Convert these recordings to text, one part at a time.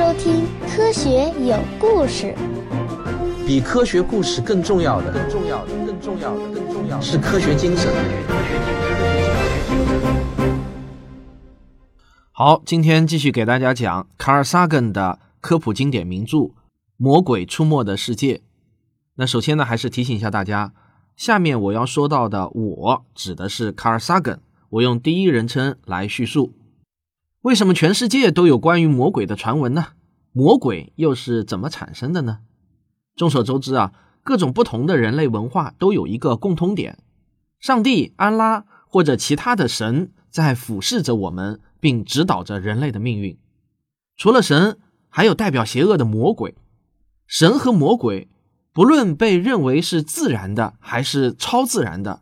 收听《科学有故事》。比科学故事更重要的，更重要的，更重要的，更重要的是科学精神。好，今天继续给大家讲卡尔萨根的科普经典名著《魔鬼出没的世界》。那首先呢，还是提醒一下大家，下面我要说到的“我”指的是卡尔萨根，我用第一人称来叙述。为什么全世界都有关于魔鬼的传闻呢？魔鬼又是怎么产生的呢？众所周知啊，各种不同的人类文化都有一个共通点：上帝、安拉或者其他的神在俯视着我们，并指导着人类的命运。除了神，还有代表邪恶的魔鬼。神和魔鬼，不论被认为是自然的还是超自然的，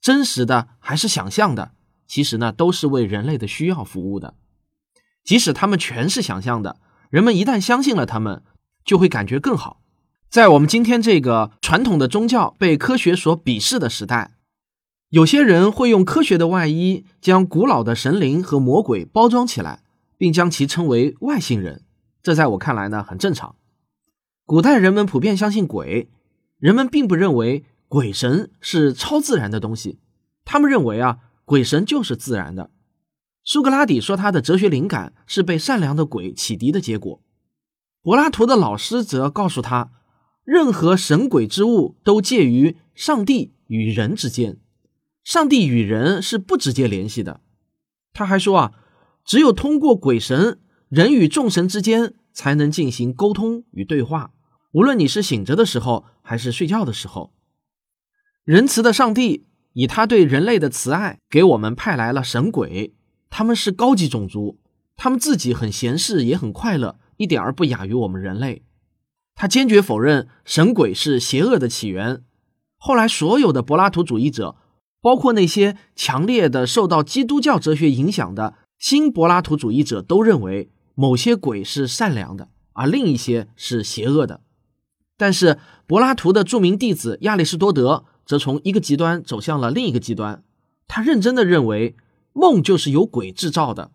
真实的还是想象的，其实呢，都是为人类的需要服务的。即使他们全是想象的，人们一旦相信了他们，就会感觉更好。在我们今天这个传统的宗教被科学所鄙视的时代，有些人会用科学的外衣将古老的神灵和魔鬼包装起来，并将其称为外星人。这在我看来呢，很正常。古代人们普遍相信鬼，人们并不认为鬼神是超自然的东西，他们认为啊，鬼神就是自然的。苏格拉底说，他的哲学灵感是被善良的鬼启迪的结果。柏拉图的老师则告诉他，任何神鬼之物都介于上帝与人之间，上帝与人是不直接联系的。他还说啊，只有通过鬼神，人与众神之间才能进行沟通与对话。无论你是醒着的时候，还是睡觉的时候，仁慈的上帝以他对人类的慈爱，给我们派来了神鬼。他们是高级种族，他们自己很闲适，也很快乐，一点儿不亚于我们人类。他坚决否认神鬼是邪恶的起源。后来，所有的柏拉图主义者，包括那些强烈的受到基督教哲学影响的新柏拉图主义者，都认为某些鬼是善良的，而另一些是邪恶的。但是，柏拉图的著名弟子亚里士多德则从一个极端走向了另一个极端。他认真的认为。梦就是由鬼制造的，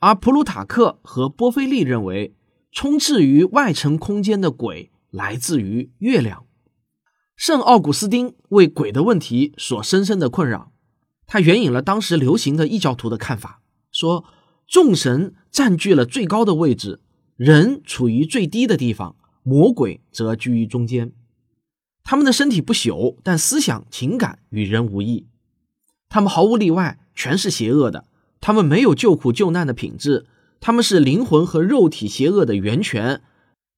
而普鲁塔克和波菲利认为，充斥于外层空间的鬼来自于月亮。圣奥古斯丁为鬼的问题所深深的困扰，他援引了当时流行的异教徒的看法，说众神占据了最高的位置，人处于最低的地方，魔鬼则居于中间。他们的身体不朽，但思想情感与人无异，他们毫无例外。全是邪恶的，他们没有救苦救难的品质，他们是灵魂和肉体邪恶的源泉。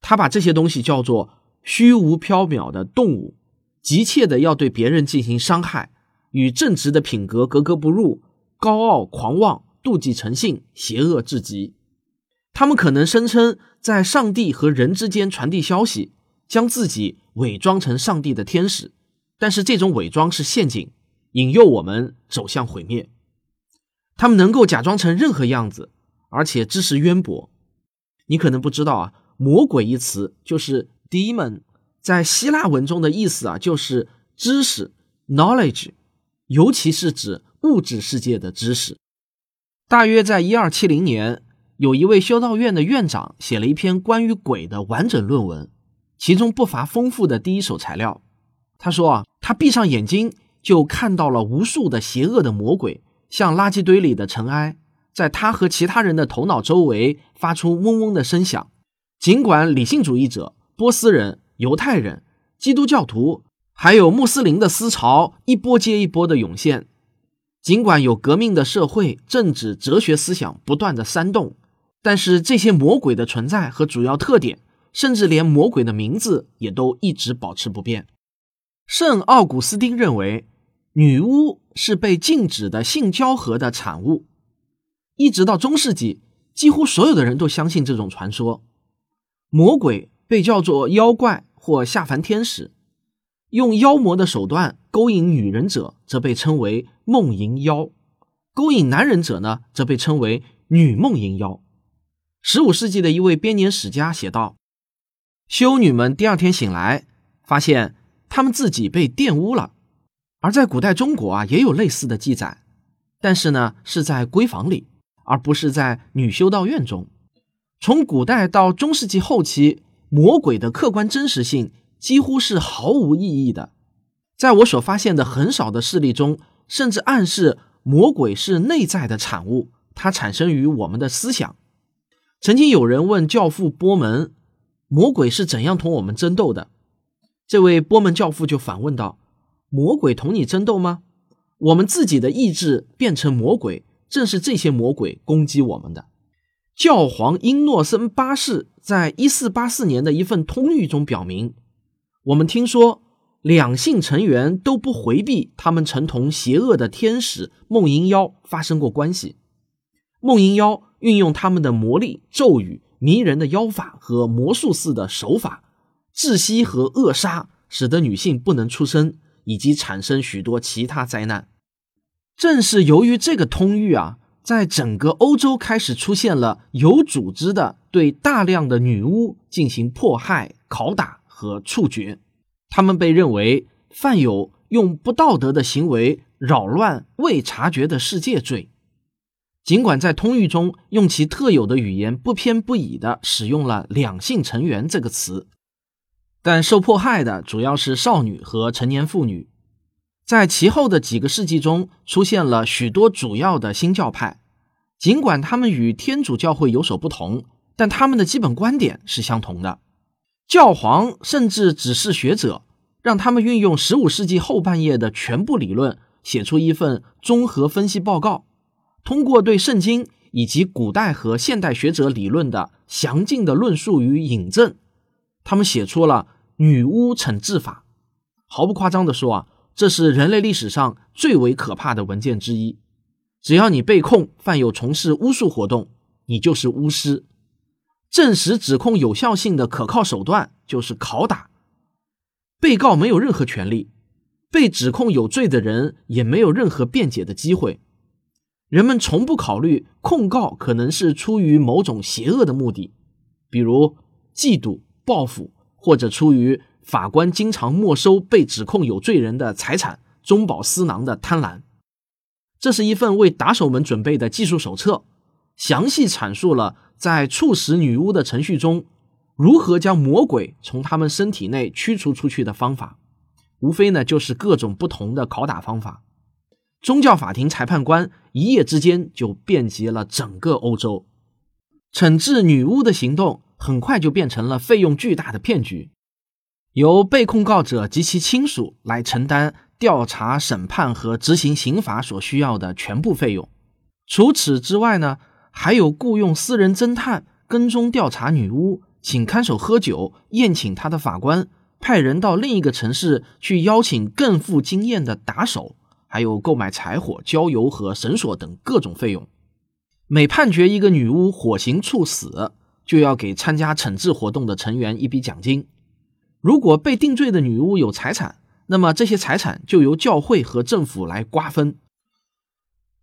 他把这些东西叫做虚无缥缈的动物，急切的要对别人进行伤害，与正直的品格格格不入，高傲狂妄，妒忌成性，邪恶至极。他们可能声称在上帝和人之间传递消息，将自己伪装成上帝的天使，但是这种伪装是陷阱，引诱我们走向毁灭。他们能够假装成任何样子，而且知识渊博。你可能不知道啊，“魔鬼”一词就是 “demon”，在希腊文中的意思啊，就是知识 （knowledge），尤其是指物质世界的知识。大约在一二七零年，有一位修道院的院长写了一篇关于鬼的完整论文，其中不乏丰富的第一手材料。他说啊，他闭上眼睛就看到了无数的邪恶的魔鬼。像垃圾堆里的尘埃，在他和其他人的头脑周围发出嗡嗡的声响。尽管理性主义者、波斯人、犹太人、基督教徒，还有穆斯林的思潮一波接一波的涌现，尽管有革命的社会、政治、哲学思想不断的煽动，但是这些魔鬼的存在和主要特点，甚至连魔鬼的名字也都一直保持不变。圣奥古斯丁认为。女巫是被禁止的性交合的产物，一直到中世纪，几乎所有的人都相信这种传说。魔鬼被叫做妖怪或下凡天使，用妖魔的手段勾引女人者则被称为梦淫妖，勾引男人者呢则被称为女梦淫妖。十五世纪的一位编年史家写道：“修女们第二天醒来，发现他们自己被玷污了。”而在古代中国啊，也有类似的记载，但是呢，是在闺房里，而不是在女修道院中。从古代到中世纪后期，魔鬼的客观真实性几乎是毫无意义的。在我所发现的很少的事例中，甚至暗示魔鬼是内在的产物，它产生于我们的思想。曾经有人问教父波门，魔鬼是怎样同我们争斗的？这位波门教父就反问道：“魔鬼同你争斗吗？我们自己的意志变成魔鬼，正是这些魔鬼攻击我们的。”教皇英诺森八世在一四八四年的一份通谕中表明：“我们听说两性成员都不回避他们曾同邪恶的天使梦萦妖发生过关系。梦萦妖运用他们的魔力、咒语、迷人的妖法和魔术似的手法。”窒息和扼杀使得女性不能出生，以及产生许多其他灾难。正是由于这个通谕啊，在整个欧洲开始出现了有组织的对大量的女巫进行迫害、拷打和处决。他们被认为犯有用不道德的行为扰乱未察觉的世界罪。尽管在通谕中用其特有的语言不偏不倚地使用了“两性成员”这个词。但受迫害的主要是少女和成年妇女。在其后的几个世纪中，出现了许多主要的新教派。尽管他们与天主教会有所不同，但他们的基本观点是相同的。教皇甚至指示学者，让他们运用15世纪后半叶的全部理论，写出一份综合分析报告。通过对圣经以及古代和现代学者理论的详尽的论述与引证。他们写出了女巫惩治法，毫不夸张地说啊，这是人类历史上最为可怕的文件之一。只要你被控犯有从事巫术活动，你就是巫师。证实指控有效性的可靠手段就是拷打。被告没有任何权利，被指控有罪的人也没有任何辩解的机会。人们从不考虑控告可能是出于某种邪恶的目的，比如嫉妒。报复，或者出于法官经常没收被指控有罪人的财产、中饱私囊的贪婪。这是一份为打手们准备的技术手册，详细阐述了在处死女巫的程序中，如何将魔鬼从他们身体内驱除出去的方法。无非呢，就是各种不同的拷打方法。宗教法庭裁判官一夜之间就遍及了整个欧洲，惩治女巫的行动。很快就变成了费用巨大的骗局，由被控告者及其亲属来承担调查、审判和执行刑罚所需要的全部费用。除此之外呢，还有雇佣私人侦探跟踪调查女巫，请看守喝酒，宴请他的法官，派人到另一个城市去邀请更富经验的打手，还有购买柴火、焦油和绳索等各种费用。每判决一个女巫火刑处死。就要给参加惩治活动的成员一笔奖金。如果被定罪的女巫有财产，那么这些财产就由教会和政府来瓜分。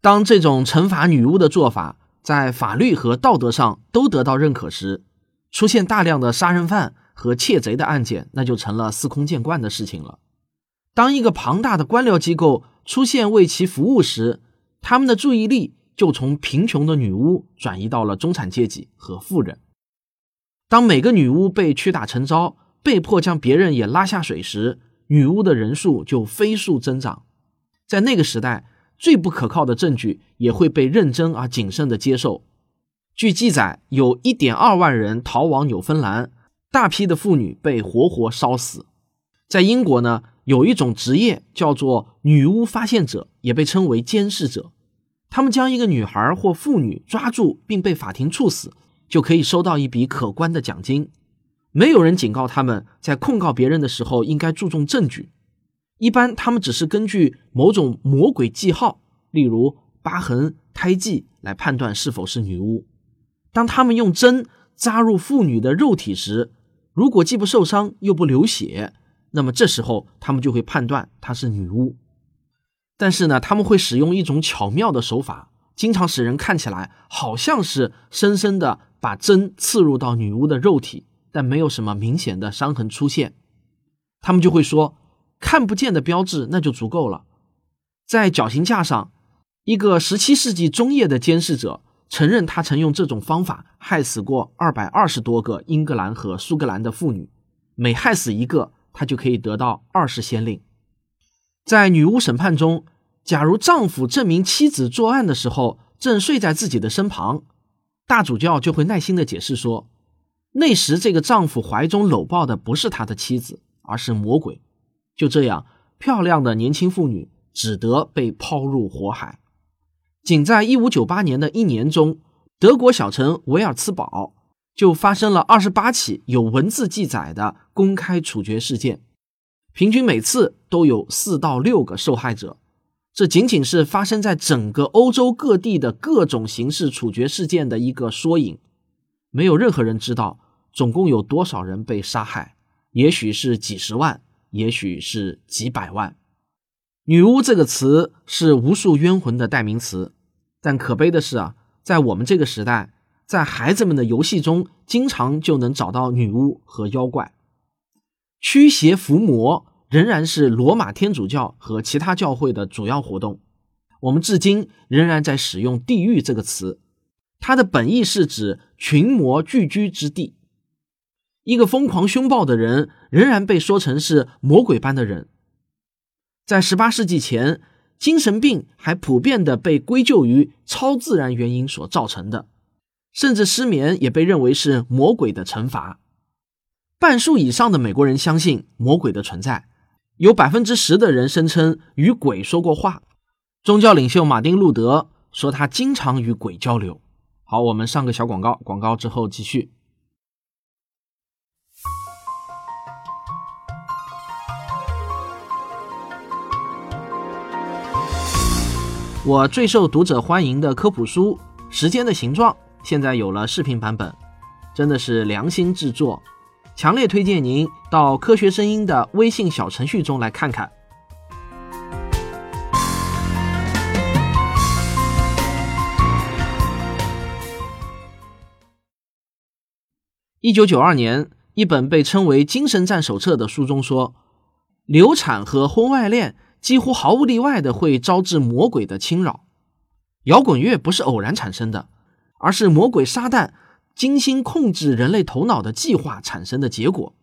当这种惩罚女巫的做法在法律和道德上都得到认可时，出现大量的杀人犯和窃贼的案件，那就成了司空见惯的事情了。当一个庞大的官僚机构出现为其服务时，他们的注意力就从贫穷的女巫转移到了中产阶级和富人。当每个女巫被屈打成招，被迫将别人也拉下水时，女巫的人数就飞速增长。在那个时代，最不可靠的证据也会被认真而谨慎地接受。据记载，有一点二万人逃往纽芬兰，大批的妇女被活活烧死。在英国呢，有一种职业叫做女巫发现者，也被称为监视者。他们将一个女孩或妇女抓住，并被法庭处死。就可以收到一笔可观的奖金。没有人警告他们在控告别人的时候应该注重证据。一般他们只是根据某种魔鬼记号，例如疤痕、胎记来判断是否是女巫。当他们用针扎入妇女的肉体时，如果既不受伤又不流血，那么这时候他们就会判断她是女巫。但是呢，他们会使用一种巧妙的手法，经常使人看起来好像是深深的。把针刺入到女巫的肉体，但没有什么明显的伤痕出现，他们就会说看不见的标志那就足够了。在绞刑架上，一个十七世纪中叶的监视者承认他曾用这种方法害死过二百二十多个英格兰和苏格兰的妇女，每害死一个，他就可以得到二十先令。在女巫审判中，假如丈夫证明妻子作案的时候正睡在自己的身旁，大主教就会耐心的解释说，那时这个丈夫怀中搂抱的不是他的妻子，而是魔鬼。就这样，漂亮的年轻妇女只得被抛入火海。仅在一五九八年的一年中，德国小城维尔茨堡就发生了二十八起有文字记载的公开处决事件。平均每次都有四到六个受害者，这仅仅是发生在整个欧洲各地的各种刑事处决事件的一个缩影。没有任何人知道总共有多少人被杀害，也许是几十万，也许是几百万。女巫这个词是无数冤魂的代名词，但可悲的是啊，在我们这个时代，在孩子们的游戏中，经常就能找到女巫和妖怪。驱邪伏魔仍然是罗马天主教和其他教会的主要活动。我们至今仍然在使用“地狱”这个词，它的本意是指群魔聚居之地。一个疯狂凶暴的人仍然被说成是魔鬼般的人。在18世纪前，精神病还普遍的被归咎于超自然原因所造成的，甚至失眠也被认为是魔鬼的惩罚。半数以上的美国人相信魔鬼的存在，有百分之十的人声称与鬼说过话。宗教领袖马丁·路德说他经常与鬼交流。好，我们上个小广告，广告之后继续。我最受读者欢迎的科普书《时间的形状》现在有了视频版本，真的是良心制作。强烈推荐您到科学声音的微信小程序中来看看。一九九二年，一本被称为《精神战手册》的书中说，流产和婚外恋几乎毫无例外的会招致魔鬼的侵扰。摇滚乐不是偶然产生的，而是魔鬼撒旦。精心控制人类头脑的计划产生的结果。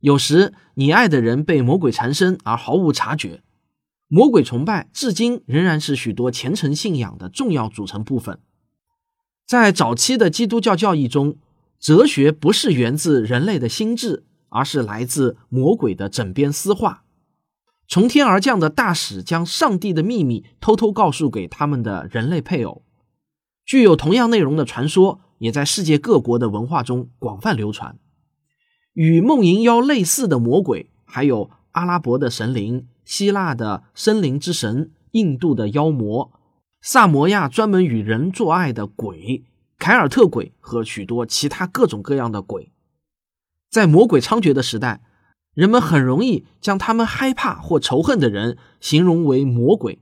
有时，你爱的人被魔鬼缠身而毫无察觉。魔鬼崇拜至今仍然是许多虔诚信仰的重要组成部分。在早期的基督教教义中，哲学不是源自人类的心智，而是来自魔鬼的枕边私话。从天而降的大使将上帝的秘密偷偷告诉给他们的人类配偶。具有同样内容的传说。也在世界各国的文化中广泛流传。与梦萦妖类似的魔鬼，还有阿拉伯的神灵、希腊的森林之神、印度的妖魔、萨摩亚专门与人做爱的鬼、凯尔特鬼和许多其他各种各样的鬼。在魔鬼猖獗的时代，人们很容易将他们害怕或仇恨的人形容为魔鬼。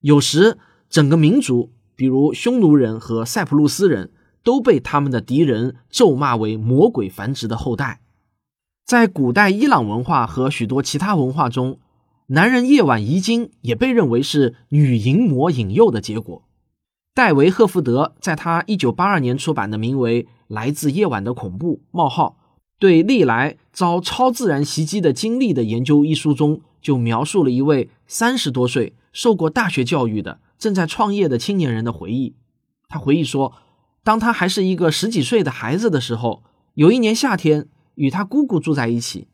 有时，整个民族，比如匈奴人和塞浦路斯人。都被他们的敌人咒骂为魔鬼繁殖的后代。在古代伊朗文化和许多其他文化中，男人夜晚遗精也被认为是女淫魔引诱的结果。戴维·赫福德在他1982年出版的名为《来自夜晚的恐怖：冒号对历来遭超自然袭击的经历的研究》一书中，就描述了一位三十多岁、受过大学教育的、正在创业的青年人的回忆。他回忆说。当他还是一个十几岁的孩子的时候，有一年夏天，与他姑姑住在一起。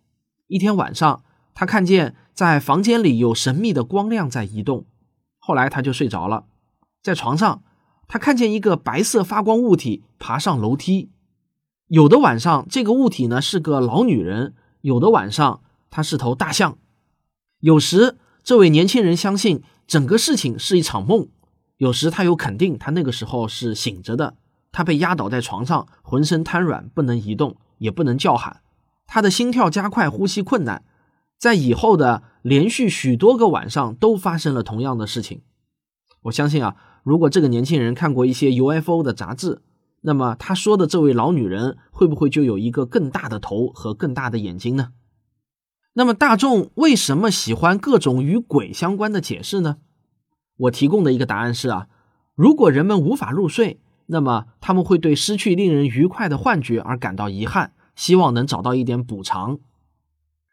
一天晚上，他看见在房间里有神秘的光亮在移动。后来他就睡着了，在床上，他看见一个白色发光物体爬上楼梯。有的晚上，这个物体呢是个老女人；有的晚上，它是头大象。有时，这位年轻人相信整个事情是一场梦；有时，他又肯定他那个时候是醒着的。他被压倒在床上，浑身瘫软，不能移动，也不能叫喊。他的心跳加快，呼吸困难。在以后的连续许多个晚上，都发生了同样的事情。我相信啊，如果这个年轻人看过一些 UFO 的杂志，那么他说的这位老女人会不会就有一个更大的头和更大的眼睛呢？那么大众为什么喜欢各种与鬼相关的解释呢？我提供的一个答案是啊。如果人们无法入睡，那么他们会对失去令人愉快的幻觉而感到遗憾，希望能找到一点补偿。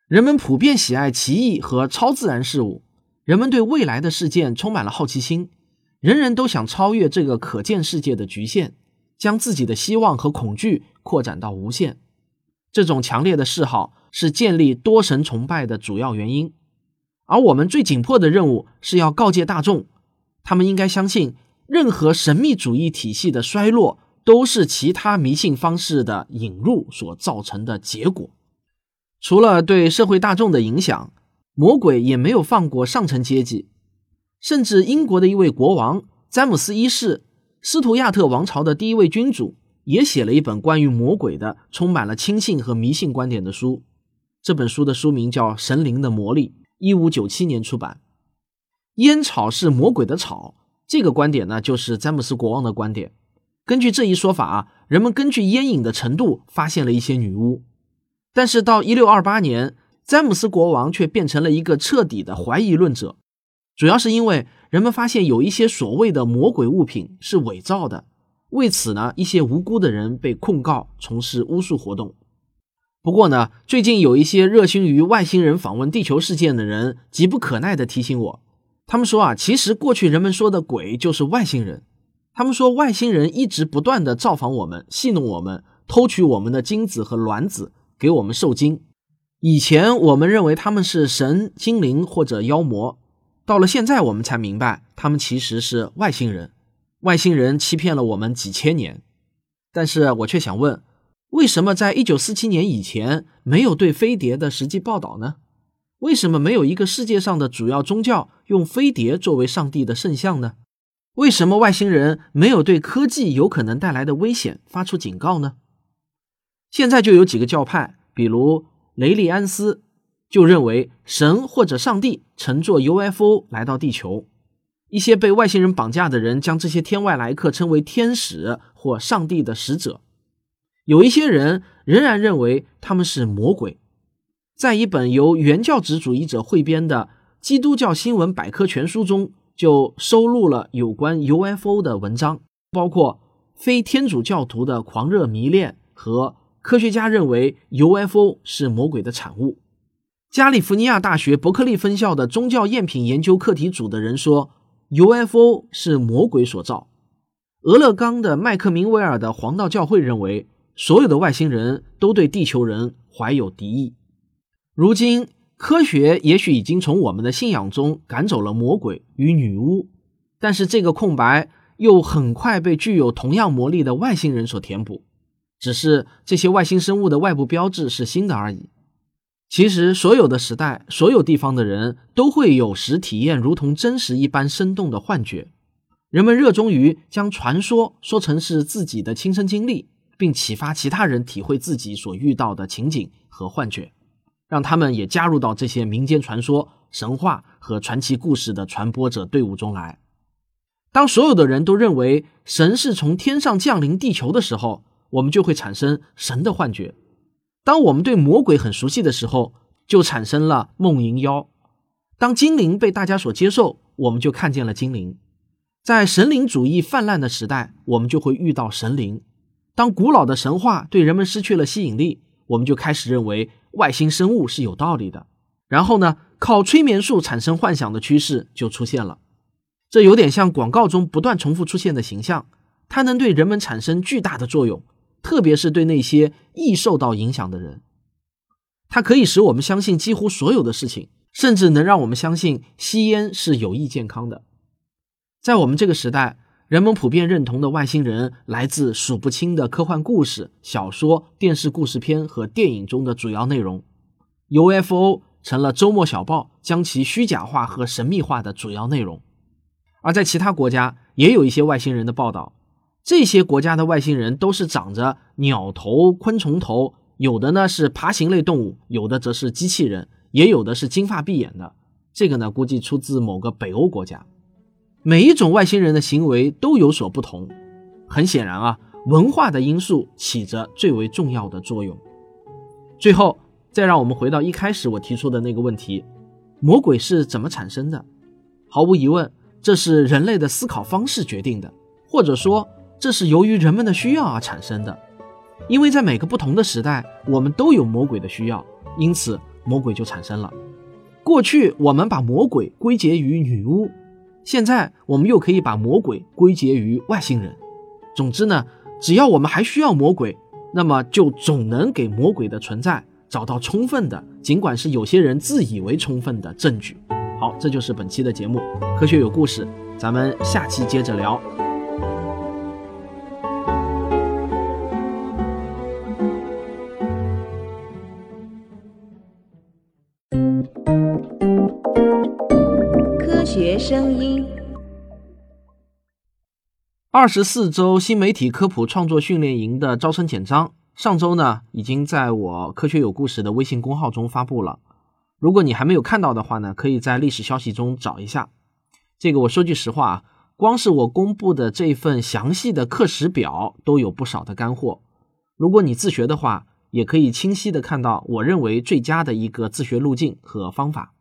人们普遍喜爱奇异和超自然事物，人们对未来的事件充满了好奇心，人人都想超越这个可见世界的局限，将自己的希望和恐惧扩展到无限。这种强烈的嗜好是建立多神崇拜的主要原因，而我们最紧迫的任务是要告诫大众，他们应该相信。任何神秘主义体系的衰落，都是其他迷信方式的引入所造成的结果。除了对社会大众的影响，魔鬼也没有放过上层阶级。甚至英国的一位国王詹姆斯一世，斯图亚特王朝的第一位君主，也写了一本关于魔鬼的、充满了轻信和迷信观点的书。这本书的书名叫《神灵的魔力》，一五九七年出版。烟草是魔鬼的草。这个观点呢，就是詹姆斯国王的观点。根据这一说法啊，人们根据烟瘾的程度发现了一些女巫。但是到一六二八年，詹姆斯国王却变成了一个彻底的怀疑论者，主要是因为人们发现有一些所谓的魔鬼物品是伪造的。为此呢，一些无辜的人被控告从事巫术活动。不过呢，最近有一些热心于外星人访问地球事件的人，急不可耐地提醒我。他们说啊，其实过去人们说的鬼就是外星人。他们说外星人一直不断的造访我们，戏弄我们，偷取我们的精子和卵子，给我们受精。以前我们认为他们是神、精灵或者妖魔，到了现在我们才明白，他们其实是外星人。外星人欺骗了我们几千年，但是我却想问，为什么在一九四七年以前没有对飞碟的实际报道呢？为什么没有一个世界上的主要宗教用飞碟作为上帝的圣像呢？为什么外星人没有对科技有可能带来的危险发出警告呢？现在就有几个教派，比如雷利安斯，就认为神或者上帝乘坐 UFO 来到地球。一些被外星人绑架的人将这些天外来客称为天使或上帝的使者。有一些人仍然认为他们是魔鬼。在一本由原教旨主义者汇编的《基督教新闻百科全书》中，就收录了有关 UFO 的文章，包括非天主教徒的狂热迷恋和科学家认为 UFO 是魔鬼的产物。加利福尼亚大学伯克利分校的宗教赝品研究课题组的人说 UFO 是魔鬼所造。俄勒冈的麦克明维尔的黄道教会认为，所有的外星人都对地球人怀有敌意。如今，科学也许已经从我们的信仰中赶走了魔鬼与女巫，但是这个空白又很快被具有同样魔力的外星人所填补。只是这些外星生物的外部标志是新的而已。其实，所有的时代、所有地方的人都会有时体验如同真实一般生动的幻觉。人们热衷于将传说说成是自己的亲身经历，并启发其他人体会自己所遇到的情景和幻觉。让他们也加入到这些民间传说、神话和传奇故事的传播者队伍中来。当所有的人都认为神是从天上降临地球的时候，我们就会产生神的幻觉；当我们对魔鬼很熟悉的时候，就产生了梦淫妖；当精灵被大家所接受，我们就看见了精灵。在神灵主义泛滥的时代，我们就会遇到神灵；当古老的神话对人们失去了吸引力，我们就开始认为。外星生物是有道理的，然后呢，靠催眠术产生幻想的趋势就出现了。这有点像广告中不断重复出现的形象，它能对人们产生巨大的作用，特别是对那些易受到影响的人。它可以使我们相信几乎所有的事情，甚至能让我们相信吸烟是有益健康的。在我们这个时代。人们普遍认同的外星人来自数不清的科幻故事、小说、电视故事片和电影中的主要内容。UFO 成了周末小报将其虚假化和神秘化的主要内容。而在其他国家也有一些外星人的报道。这些国家的外星人都是长着鸟头、昆虫头，有的呢是爬行类动物，有的则是机器人，也有的是金发碧眼的。这个呢，估计出自某个北欧国家。每一种外星人的行为都有所不同，很显然啊，文化的因素起着最为重要的作用。最后，再让我们回到一开始我提出的那个问题：魔鬼是怎么产生的？毫无疑问，这是人类的思考方式决定的。或者说这是由于人们的需要而产生的。因为在每个不同的时代，我们都有魔鬼的需要，因此魔鬼就产生了。过去我们把魔鬼归结于女巫，现在我们又可以把魔鬼归结于外星人。总之呢，只要我们还需要魔鬼，那么就总能给魔鬼的存在找到充分的，尽管是有些人自以为充分的证据。好，这就是本期的节目，科学有故事，咱们下期接着聊。科学声音。二十四周新媒体科普创作训练营的招生简章，上周呢已经在我科学有故事的微信公号中发布了。如果你还没有看到的话呢，可以在历史消息中找一下。这个我说句实话啊，光是我公布的这份详细的课时表都有不少的干货。如果你自学的话，也可以清晰的看到我认为最佳的一个自学路径和方法。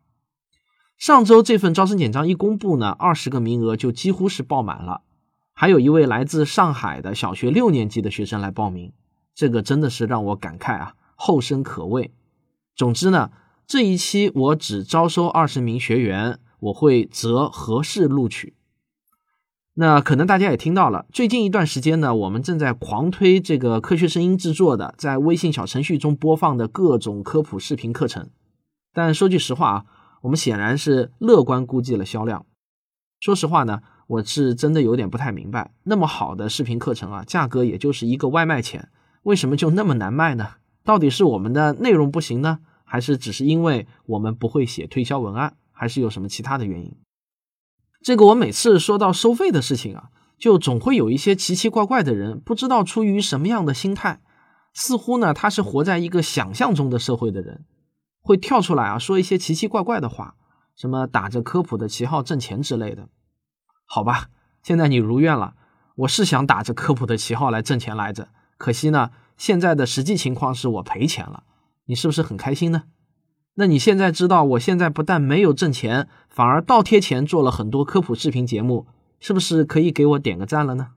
上周这份招生简章一公布呢，二十个名额就几乎是爆满了。还有一位来自上海的小学六年级的学生来报名，这个真的是让我感慨啊，后生可畏。总之呢，这一期我只招收二十名学员，我会择合适录取。那可能大家也听到了，最近一段时间呢，我们正在狂推这个科学声音制作的，在微信小程序中播放的各种科普视频课程。但说句实话啊。我们显然是乐观估计了销量。说实话呢，我是真的有点不太明白，那么好的视频课程啊，价格也就是一个外卖钱，为什么就那么难卖呢？到底是我们的内容不行呢，还是只是因为我们不会写推销文案，还是有什么其他的原因？这个我每次说到收费的事情啊，就总会有一些奇奇怪怪的人，不知道出于什么样的心态，似乎呢他是活在一个想象中的社会的人。会跳出来啊，说一些奇奇怪怪的话，什么打着科普的旗号挣钱之类的。好吧，现在你如愿了，我是想打着科普的旗号来挣钱来着，可惜呢，现在的实际情况是我赔钱了。你是不是很开心呢？那你现在知道我现在不但没有挣钱，反而倒贴钱做了很多科普视频节目，是不是可以给我点个赞了呢？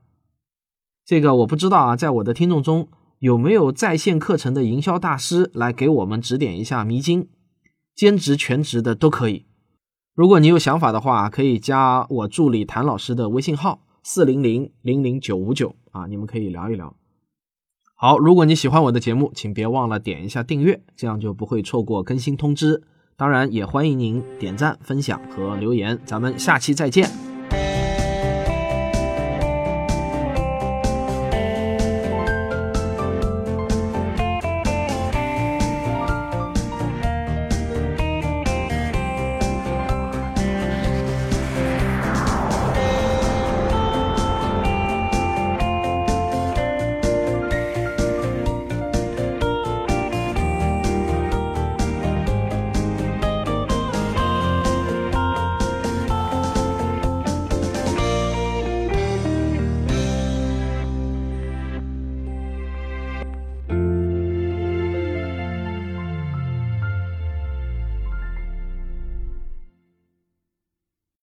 这个我不知道啊，在我的听众中。有没有在线课程的营销大师来给我们指点一下迷津？兼职、全职的都可以。如果你有想法的话，可以加我助理谭老师的微信号四零零零零九五九啊，你们可以聊一聊。好，如果你喜欢我的节目，请别忘了点一下订阅，这样就不会错过更新通知。当然，也欢迎您点赞、分享和留言。咱们下期再见。